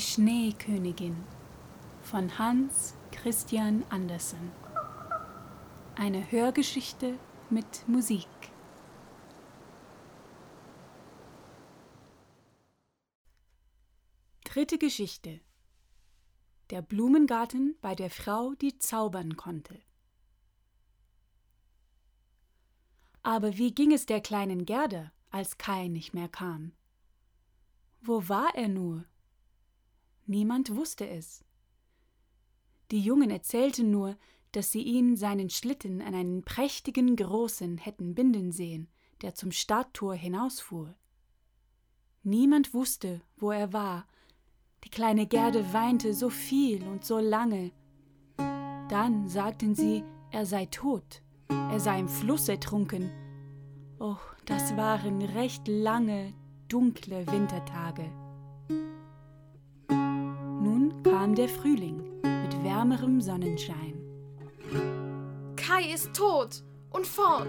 Die Schneekönigin von Hans Christian Andersen. Eine Hörgeschichte mit Musik. Dritte Geschichte. Der Blumengarten bei der Frau, die zaubern konnte. Aber wie ging es der kleinen Gerda, als Kai nicht mehr kam? Wo war er nur? Niemand wusste es. Die Jungen erzählten nur, dass sie ihn seinen Schlitten an einen prächtigen Großen hätten binden sehen, der zum Stadttor hinausfuhr. Niemand wusste, wo er war. Die kleine Gerde weinte so viel und so lange. Dann sagten sie, er sei tot, er sei im Fluss ertrunken. Oh, das waren recht lange, dunkle Wintertage. Kam der Frühling mit wärmerem Sonnenschein. Kai ist tot und fort.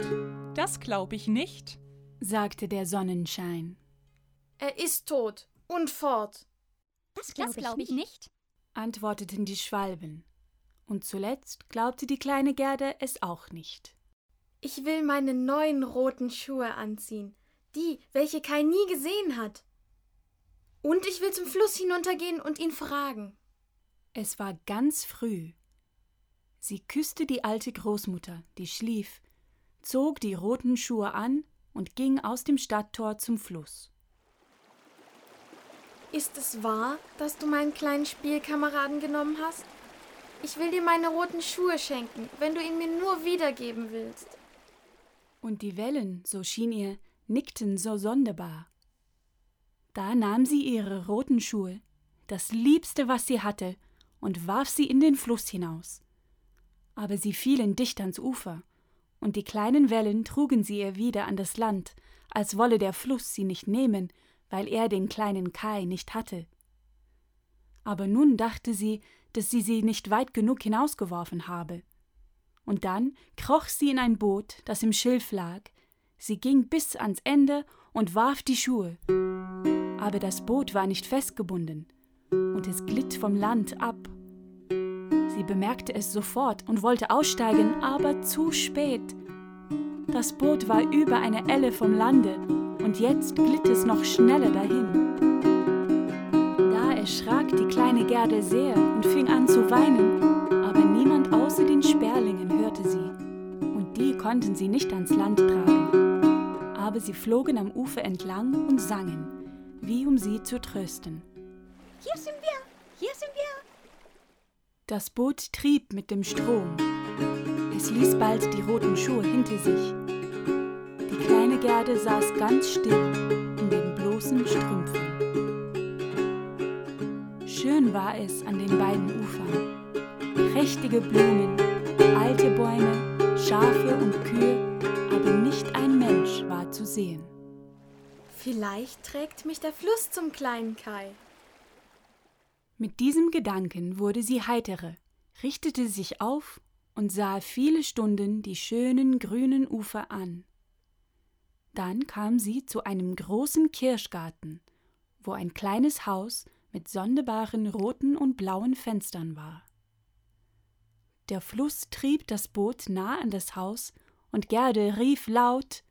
Das glaube ich nicht, sagte der Sonnenschein. Er ist tot und fort. Das glaube glaub ich, nicht, antworteten die Schwalben. Und zuletzt glaubte die kleine Gerde es auch nicht. Ich will meine neuen roten Schuhe anziehen, die, welche Kai nie gesehen hat. Und ich will zum Fluss hinuntergehen und ihn fragen. Es war ganz früh. Sie küsste die alte Großmutter, die schlief, zog die roten Schuhe an und ging aus dem Stadttor zum Fluss. Ist es wahr, dass du meinen kleinen Spielkameraden genommen hast? Ich will dir meine roten Schuhe schenken, wenn du ihn mir nur wiedergeben willst. Und die Wellen, so schien ihr, nickten so sonderbar. Da nahm sie ihre roten Schuhe, das Liebste, was sie hatte, und warf sie in den Fluss hinaus. Aber sie fielen dicht ans Ufer, und die kleinen Wellen trugen sie ihr wieder an das Land, als wolle der Fluss sie nicht nehmen, weil er den kleinen Kai nicht hatte. Aber nun dachte sie, dass sie sie nicht weit genug hinausgeworfen habe. Und dann kroch sie in ein Boot, das im Schilf lag, Sie ging bis ans Ende und warf die Schuhe. Aber das Boot war nicht festgebunden und es glitt vom Land ab. Sie bemerkte es sofort und wollte aussteigen, aber zu spät. Das Boot war über eine Elle vom Lande und jetzt glitt es noch schneller dahin. Da erschrak die kleine Gerde sehr und fing an zu weinen, aber niemand außer den Sperlingen hörte sie, und die konnten sie nicht ans Land tragen aber sie flogen am Ufer entlang und sangen, wie um sie zu trösten. Hier sind wir, hier sind wir. Das Boot trieb mit dem Strom. Es ließ bald die roten Schuhe hinter sich. Die kleine Gerde saß ganz still in den bloßen Strümpfen. Schön war es an den beiden Ufern. Prächtige Blumen, alte Bäume, Schafe und Kühe aber nicht ein Mensch war zu sehen. Vielleicht trägt mich der Fluss zum kleinen Kai. Mit diesem Gedanken wurde sie heitere, richtete sich auf und sah viele Stunden die schönen grünen Ufer an. Dann kam sie zu einem großen Kirschgarten, wo ein kleines Haus mit sonderbaren roten und blauen Fenstern war. Der Fluss trieb das Boot nah an das Haus und Gerde rief laut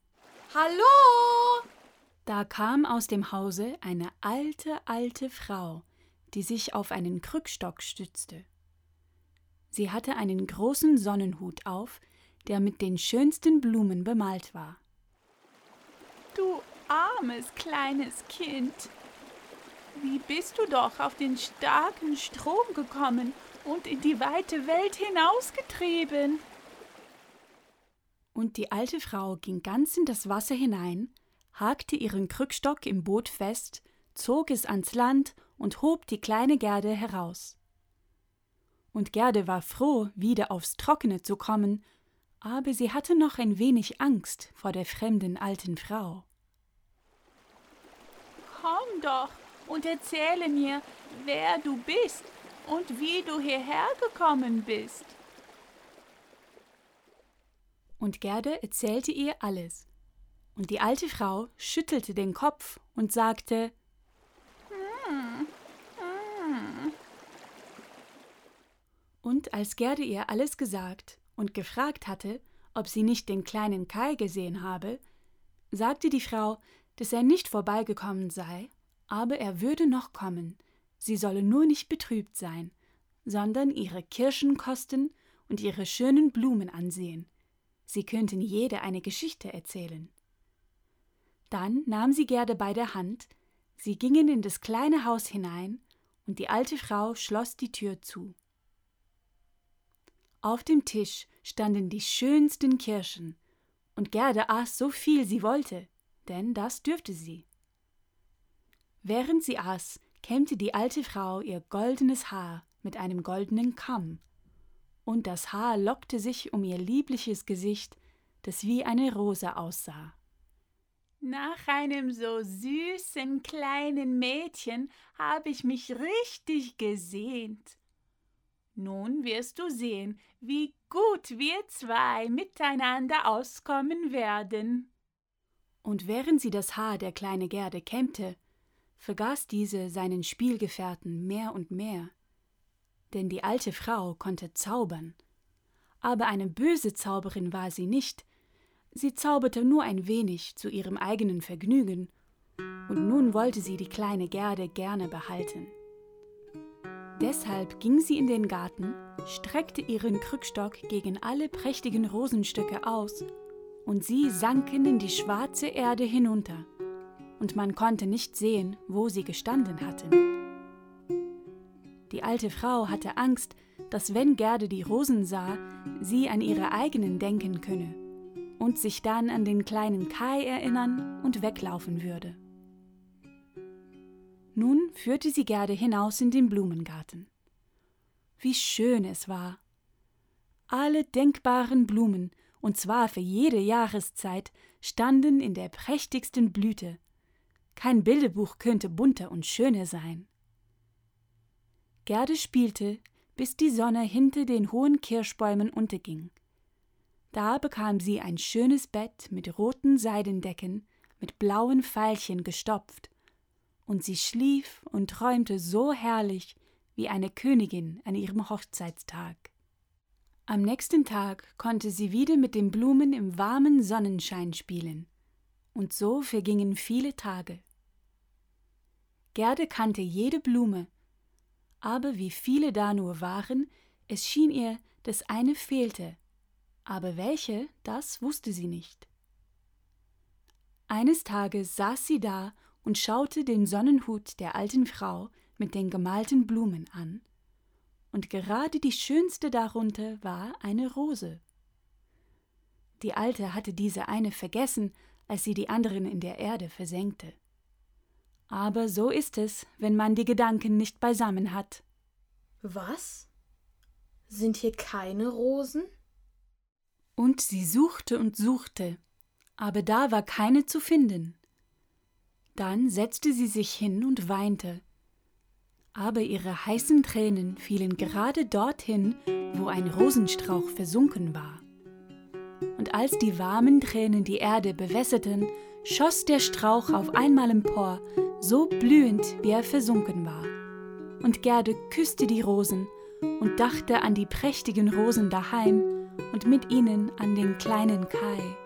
Hallo. Da kam aus dem Hause eine alte, alte Frau, die sich auf einen Krückstock stützte. Sie hatte einen großen Sonnenhut auf, der mit den schönsten Blumen bemalt war. Du armes kleines Kind, wie bist du doch auf den starken Strom gekommen und in die weite Welt hinausgetrieben? Und die alte Frau ging ganz in das Wasser hinein, hakte ihren Krückstock im Boot fest, zog es ans Land und hob die kleine Gerde heraus. Und Gerde war froh, wieder aufs Trockene zu kommen, aber sie hatte noch ein wenig Angst vor der fremden alten Frau. Komm doch und erzähle mir, wer du bist und wie du hierher gekommen bist und Gerde erzählte ihr alles. Und die alte Frau schüttelte den Kopf und sagte Und als Gerde ihr alles gesagt und gefragt hatte, ob sie nicht den kleinen Kai gesehen habe, sagte die Frau, dass er nicht vorbeigekommen sei, aber er würde noch kommen, sie solle nur nicht betrübt sein, sondern ihre Kirschen kosten und ihre schönen Blumen ansehen. Sie könnten jede eine Geschichte erzählen. Dann nahm sie Gerde bei der Hand, sie gingen in das kleine Haus hinein, und die alte Frau schloss die Tür zu. Auf dem Tisch standen die schönsten Kirschen, und Gerde aß so viel sie wollte, denn das dürfte sie. Während sie aß, kämmte die alte Frau ihr goldenes Haar mit einem goldenen Kamm, und das Haar lockte sich um ihr liebliches Gesicht, das wie eine Rose aussah. Nach einem so süßen kleinen Mädchen habe ich mich richtig gesehnt. Nun wirst du sehen, wie gut wir zwei miteinander auskommen werden. Und während sie das Haar der kleine Gerde kämmte, vergaß diese seinen Spielgefährten mehr und mehr. Denn die alte Frau konnte zaubern. Aber eine böse Zauberin war sie nicht, Sie zauberte nur ein wenig zu ihrem eigenen Vergnügen, und nun wollte sie die kleine Gerde gerne behalten. Deshalb ging sie in den Garten, streckte ihren Krückstock gegen alle prächtigen Rosenstücke aus, und sie sanken in die schwarze Erde hinunter, und man konnte nicht sehen, wo sie gestanden hatten. Die alte Frau hatte Angst, dass wenn Gerde die Rosen sah, sie an ihre eigenen denken könne und sich dann an den kleinen Kai erinnern und weglaufen würde. Nun führte sie Gerde hinaus in den Blumengarten. Wie schön es war! Alle denkbaren Blumen, und zwar für jede Jahreszeit, standen in der prächtigsten Blüte. Kein Bilderbuch könnte bunter und schöner sein. Gerde spielte, bis die Sonne hinter den hohen Kirschbäumen unterging. Da bekam sie ein schönes Bett mit roten Seidendecken, mit blauen Veilchen gestopft, und sie schlief und träumte so herrlich wie eine Königin an ihrem Hochzeitstag. Am nächsten Tag konnte sie wieder mit den Blumen im warmen Sonnenschein spielen, und so vergingen viele Tage. Gerde kannte jede Blume, aber wie viele da nur waren, es schien ihr, dass eine fehlte, aber welche, das wusste sie nicht. Eines Tages saß sie da und schaute den Sonnenhut der alten Frau mit den gemalten Blumen an, und gerade die schönste darunter war eine Rose. Die Alte hatte diese eine vergessen, als sie die anderen in der Erde versenkte. Aber so ist es, wenn man die Gedanken nicht beisammen hat. Was? Sind hier keine Rosen? Und sie suchte und suchte, aber da war keine zu finden. Dann setzte sie sich hin und weinte. Aber ihre heißen Tränen fielen gerade dorthin, wo ein Rosenstrauch versunken war. Und als die warmen Tränen die Erde bewässerten, schoss der Strauch auf einmal empor, so blühend, wie er versunken war. Und Gerde küsste die Rosen und dachte an die prächtigen Rosen daheim und mit ihnen an den kleinen Kai.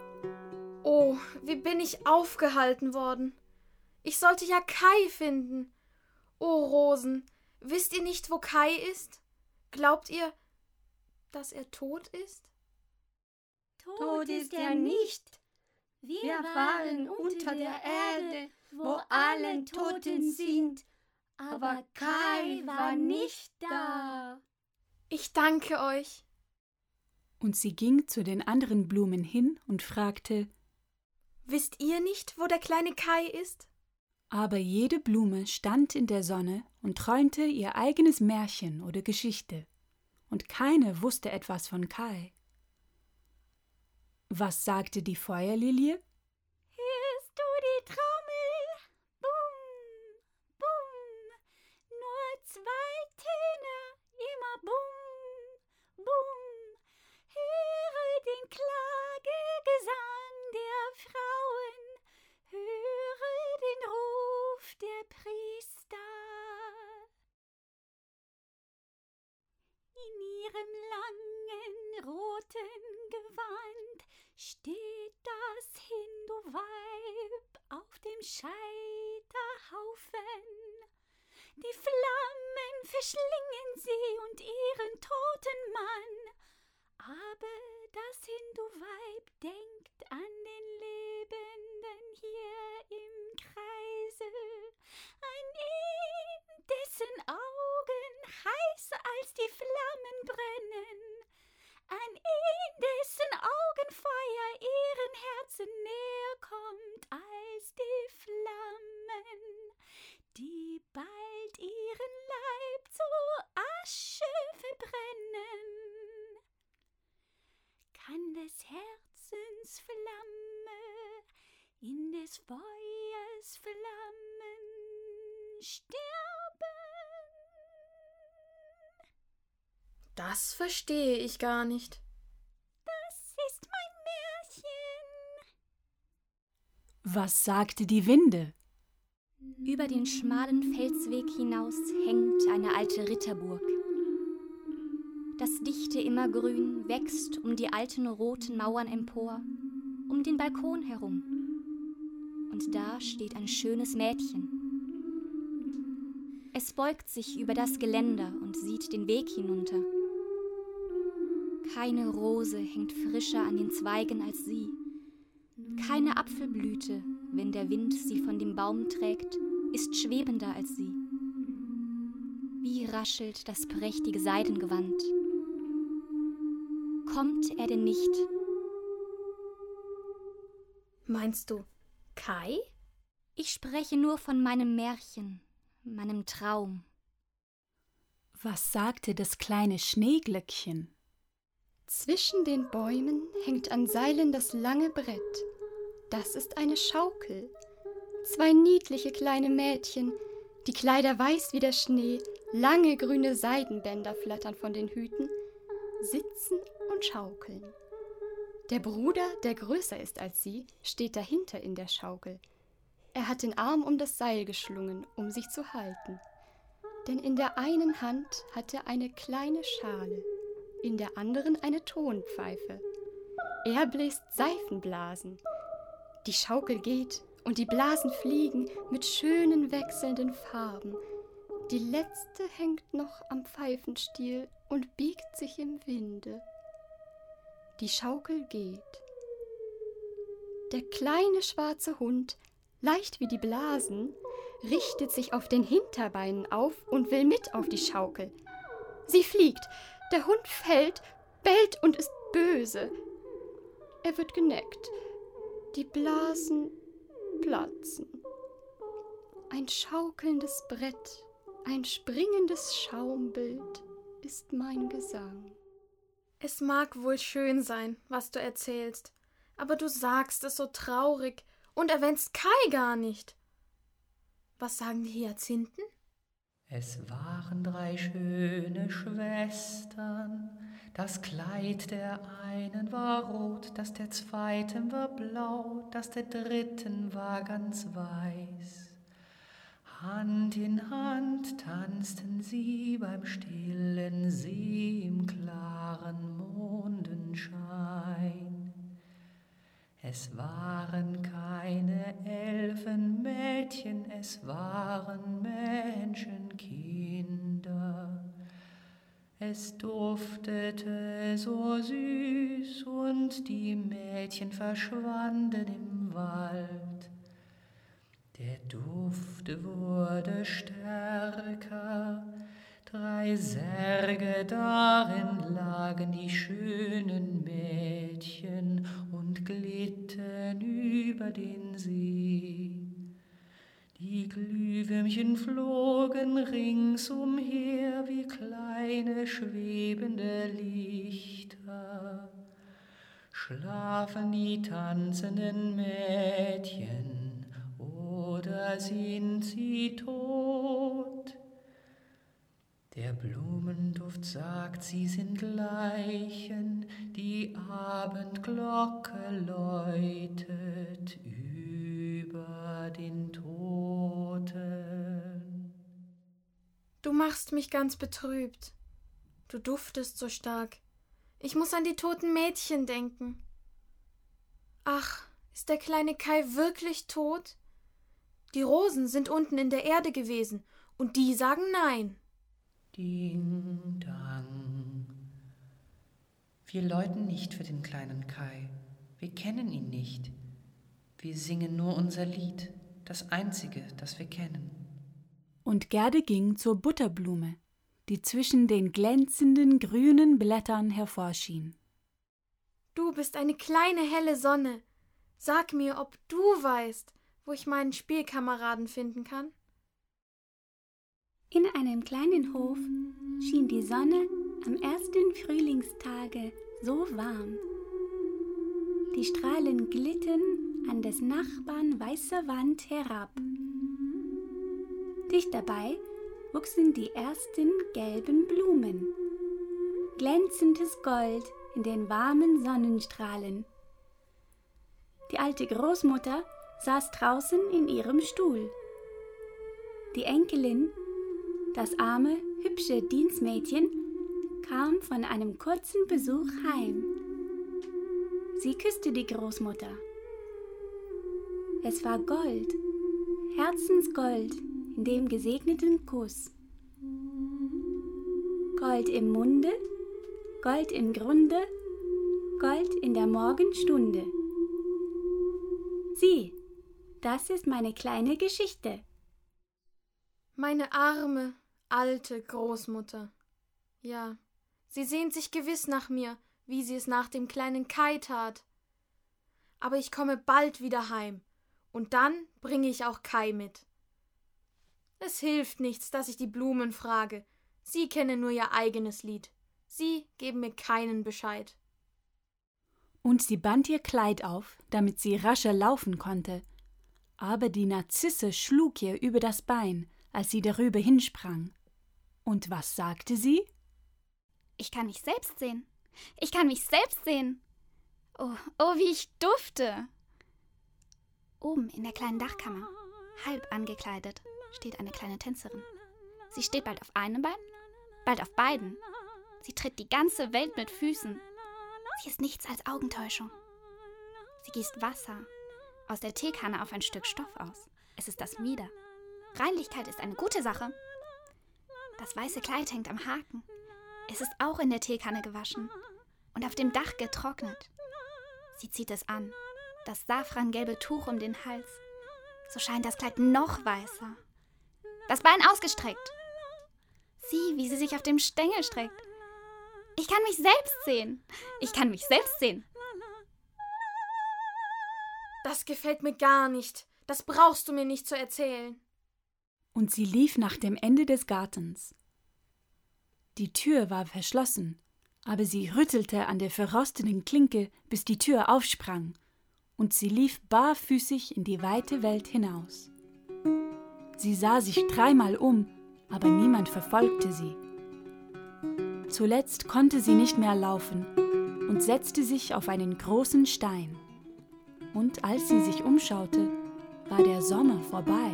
Oh, wie bin ich aufgehalten worden. Ich sollte ja Kai finden. Oh, Rosen, wisst ihr nicht, wo Kai ist? Glaubt ihr, dass er tot ist? Tot ist er nicht. Wir waren unter der Erde, wo alle Toten sind, aber Kai war nicht da. Ich danke euch und sie ging zu den anderen Blumen hin und fragte Wisst ihr nicht, wo der kleine Kai ist? Aber jede Blume stand in der Sonne und träumte ihr eigenes Märchen oder Geschichte, und keine wusste etwas von Kai. Was sagte die Feuerlilie? Die Flammen verschlingen sie und ihren toten Mann. Aber das Hindu-Weib denkt an den Lebenden hier im Kreise, an ihn, dessen Augen heißer als die Flammen brennen, an ihn, dessen Augenfeuer ihren Herzen näher kommt als die Flammen, die bald ihren Leib zu Asche verbrennen. Kann des Herzens Flamme in des Feuers Flammen sterben? Das verstehe ich gar nicht. Das ist mein Märchen. Was sagte die Winde? Über den schmalen Felsweg hinaus hängt eine alte Ritterburg. Das dichte Immergrün wächst um die alten roten Mauern empor, um den Balkon herum. Und da steht ein schönes Mädchen. Es beugt sich über das Geländer und sieht den Weg hinunter. Keine Rose hängt frischer an den Zweigen als sie. Keine Apfelblüte, wenn der Wind sie von dem Baum trägt, ist schwebender als sie. Wie raschelt das prächtige Seidengewand. Kommt er denn nicht? Meinst du Kai? Ich spreche nur von meinem Märchen, meinem Traum. Was sagte das kleine Schneeglöckchen? Zwischen den Bäumen hängt an Seilen das lange Brett. Das ist eine Schaukel. Zwei niedliche kleine Mädchen, die Kleider weiß wie der Schnee, lange grüne Seidenbänder flattern von den Hüten, sitzen und schaukeln. Der Bruder, der größer ist als sie, steht dahinter in der Schaukel. Er hat den Arm um das Seil geschlungen, um sich zu halten. Denn in der einen Hand hat er eine kleine Schale, in der anderen eine Tonpfeife. Er bläst Seifenblasen. Die Schaukel geht und die Blasen fliegen mit schönen wechselnden Farben. Die letzte hängt noch am Pfeifenstiel und biegt sich im Winde. Die Schaukel geht. Der kleine schwarze Hund, leicht wie die Blasen, richtet sich auf den Hinterbeinen auf und will mit auf die Schaukel. Sie fliegt, der Hund fällt, bellt und ist böse. Er wird geneckt. Die Blasen platzen. Ein schaukelndes Brett, ein springendes Schaumbild ist mein Gesang. Es mag wohl schön sein, was du erzählst, aber du sagst es so traurig und erwähnst Kai gar nicht. Was sagen die Hyazinthen? Es waren drei schöne Schwestern, das Kleid der einen war rot, das der zweiten war blau, das der dritten war ganz weiß. Hand in Hand tanzten sie beim stillen See im klaren Mondenschein. Es waren keine Elfenmädchen, es waren Menschenkinder. Es duftete so süß und die Mädchen verschwanden im Wald. Der Duft wurde stärker, drei Särge darin lagen die schönen Mädchen und glitten über den See. Die Glühwürmchen flogen ringsumher wie kleine schwebende Lichter. Schlafen die tanzenden Mädchen oder sind sie tot? Der Blumenduft sagt, sie sind Leichen, die Abendglocke läutet über den Toten. Du machst mich ganz betrübt. Du duftest so stark. Ich muss an die toten Mädchen denken. Ach, ist der kleine Kai wirklich tot? Die Rosen sind unten in der Erde gewesen, und die sagen nein. Ding dang. Wir läuten nicht für den kleinen Kai. Wir kennen ihn nicht. Wir singen nur unser Lied, das einzige, das wir kennen. Und Gerde ging zur Butterblume, die zwischen den glänzenden grünen Blättern hervorschien. Du bist eine kleine helle Sonne. Sag mir, ob du weißt, wo ich meinen Spielkameraden finden kann. In einem kleinen Hof schien die Sonne am ersten Frühlingstage so warm. Die Strahlen glitten des Nachbarn weißer Wand herab. Dicht dabei wuchsen die ersten gelben Blumen. Glänzendes Gold in den warmen Sonnenstrahlen. Die alte Großmutter saß draußen in ihrem Stuhl. Die Enkelin, das arme, hübsche Dienstmädchen, kam von einem kurzen Besuch heim. Sie küsste die Großmutter. Es war Gold, Herzensgold in dem gesegneten Kuss. Gold im Munde, Gold im Grunde, Gold in der Morgenstunde. Sieh, das ist meine kleine Geschichte. Meine arme, alte Großmutter. Ja, sie sehnt sich gewiss nach mir, wie sie es nach dem kleinen Kai tat. Aber ich komme bald wieder heim, und dann bringe ich auch Kai mit. Es hilft nichts, dass ich die Blumen frage. Sie kennen nur ihr eigenes Lied. Sie geben mir keinen Bescheid. Und sie band ihr Kleid auf, damit sie rascher laufen konnte. Aber die Narzisse schlug ihr über das Bein, als sie darüber hinsprang. Und was sagte sie? Ich kann mich selbst sehen. Ich kann mich selbst sehen. Oh, oh, wie ich dufte. Oben in der kleinen Dachkammer, halb angekleidet, steht eine kleine Tänzerin. Sie steht bald auf einem Bein, bald auf beiden. Sie tritt die ganze Welt mit Füßen. Sie ist nichts als Augentäuschung. Sie gießt Wasser aus der Teekanne auf ein Stück Stoff aus. Es ist das Mieder. Reinlichkeit ist eine gute Sache. Das weiße Kleid hängt am Haken. Es ist auch in der Teekanne gewaschen und auf dem Dach getrocknet. Sie zieht es an, das safrangelbe Tuch um den Hals. So scheint das Kleid noch weißer. Das Bein ausgestreckt. Sieh, wie sie sich auf dem Stängel streckt. Ich kann mich selbst sehen. Ich kann mich selbst sehen. Das gefällt mir gar nicht. Das brauchst du mir nicht zu erzählen. Und sie lief nach dem Ende des Gartens. Die Tür war verschlossen, aber sie rüttelte an der verrosteten Klinke, bis die Tür aufsprang, und sie lief barfüßig in die weite Welt hinaus. Sie sah sich dreimal um, aber niemand verfolgte sie. Zuletzt konnte sie nicht mehr laufen und setzte sich auf einen großen Stein. Und als sie sich umschaute, war der Sommer vorbei.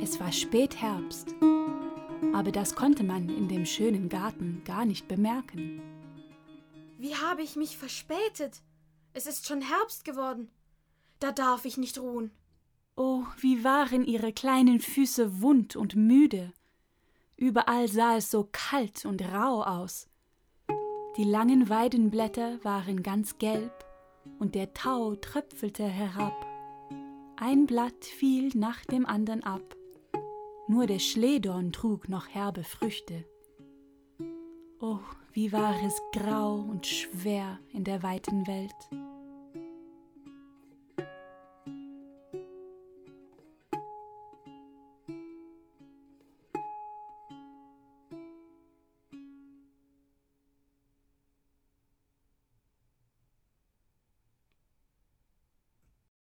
Es war Spätherbst, aber das konnte man in dem schönen Garten gar nicht bemerken. Wie habe ich mich verspätet? Es ist schon Herbst geworden. Da darf ich nicht ruhen. Oh, wie waren ihre kleinen Füße wund und müde. Überall sah es so kalt und rau aus. Die langen Weidenblätter waren ganz gelb und der Tau tröpfelte herab. Ein Blatt fiel nach dem andern ab. Nur der Schlehdorn trug noch herbe Früchte. Oh, wie war es grau und schwer in der weiten Welt.